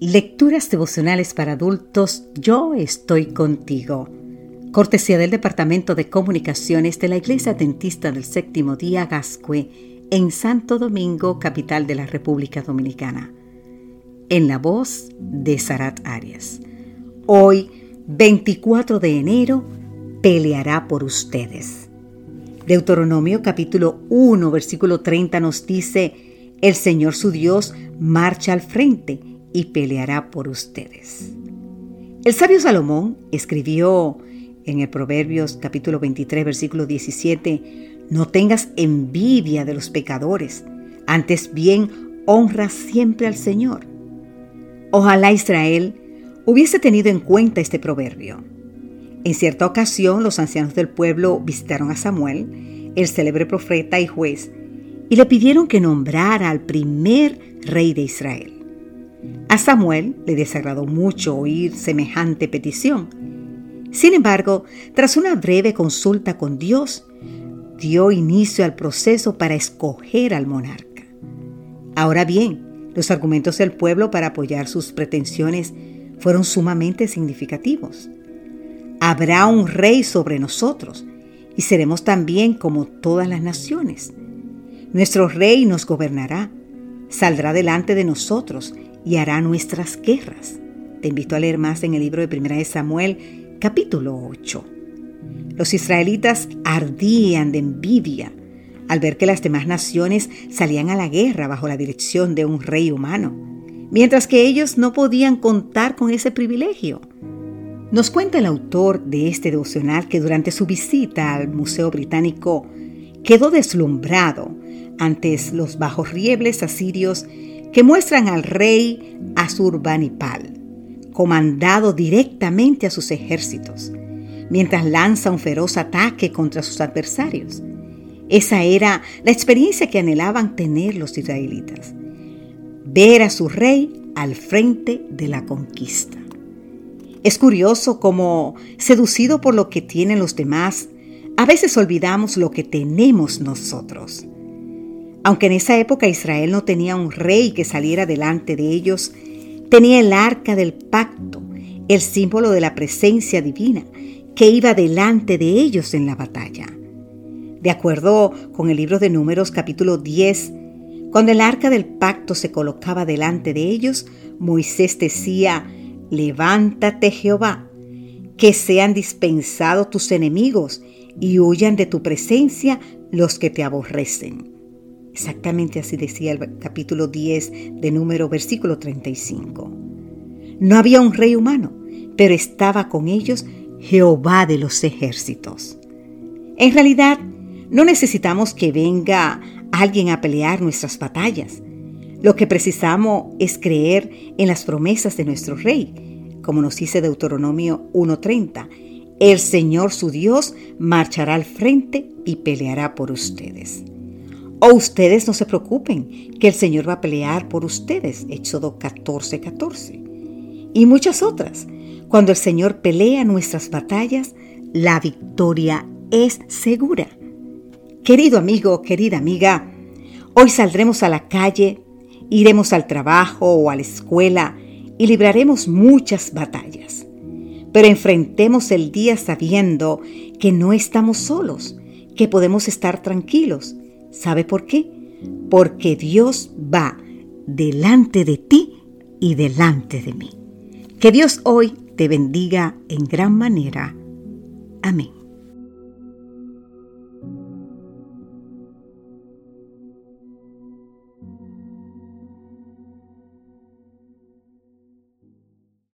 Lecturas devocionales para adultos, yo estoy contigo. Cortesía del Departamento de Comunicaciones de la Iglesia Dentista del Séptimo Día Gascue en Santo Domingo, capital de la República Dominicana. En la voz de Sarat Arias. Hoy, 24 de enero, peleará por ustedes. Deuteronomio capítulo 1, versículo 30 nos dice, el Señor su Dios marcha al frente y peleará por ustedes. El sabio Salomón escribió en el Proverbios capítulo 23 versículo 17, no tengas envidia de los pecadores, antes bien honra siempre al Señor. Ojalá Israel hubiese tenido en cuenta este proverbio. En cierta ocasión los ancianos del pueblo visitaron a Samuel, el célebre profeta y juez, y le pidieron que nombrara al primer rey de Israel. A Samuel le desagradó mucho oír semejante petición. Sin embargo, tras una breve consulta con Dios, dio inicio al proceso para escoger al monarca. Ahora bien, los argumentos del pueblo para apoyar sus pretensiones fueron sumamente significativos. Habrá un rey sobre nosotros y seremos también como todas las naciones. Nuestro rey nos gobernará, saldrá delante de nosotros y hará nuestras guerras. Te invito a leer más en el libro de Primera de Samuel, capítulo 8. Los israelitas ardían de envidia al ver que las demás naciones salían a la guerra bajo la dirección de un rey humano, mientras que ellos no podían contar con ese privilegio. Nos cuenta el autor de este devocional que durante su visita al Museo Británico quedó deslumbrado ante los bajos riebles asirios que muestran al rey Asurbanipal, comandado directamente a sus ejércitos, mientras lanza un feroz ataque contra sus adversarios. Esa era la experiencia que anhelaban tener los israelitas, ver a su rey al frente de la conquista. Es curioso cómo, seducido por lo que tienen los demás, a veces olvidamos lo que tenemos nosotros. Aunque en esa época Israel no tenía un rey que saliera delante de ellos, tenía el arca del pacto, el símbolo de la presencia divina, que iba delante de ellos en la batalla. De acuerdo con el libro de Números capítulo 10, cuando el arca del pacto se colocaba delante de ellos, Moisés decía, levántate Jehová, que sean dispensados tus enemigos y huyan de tu presencia los que te aborrecen. Exactamente así decía el capítulo 10 de número versículo 35. No había un rey humano, pero estaba con ellos Jehová de los ejércitos. En realidad, no necesitamos que venga alguien a pelear nuestras batallas. Lo que precisamos es creer en las promesas de nuestro rey, como nos dice Deuteronomio 1.30. El Señor su Dios marchará al frente y peleará por ustedes. O ustedes no se preocupen, que el Señor va a pelear por ustedes. Éxodo 14, 14. Y muchas otras. Cuando el Señor pelea nuestras batallas, la victoria es segura. Querido amigo, querida amiga, hoy saldremos a la calle, iremos al trabajo o a la escuela y libraremos muchas batallas. Pero enfrentemos el día sabiendo que no estamos solos, que podemos estar tranquilos ¿Sabe por qué? Porque Dios va delante de ti y delante de mí. Que Dios hoy te bendiga en gran manera. Amén.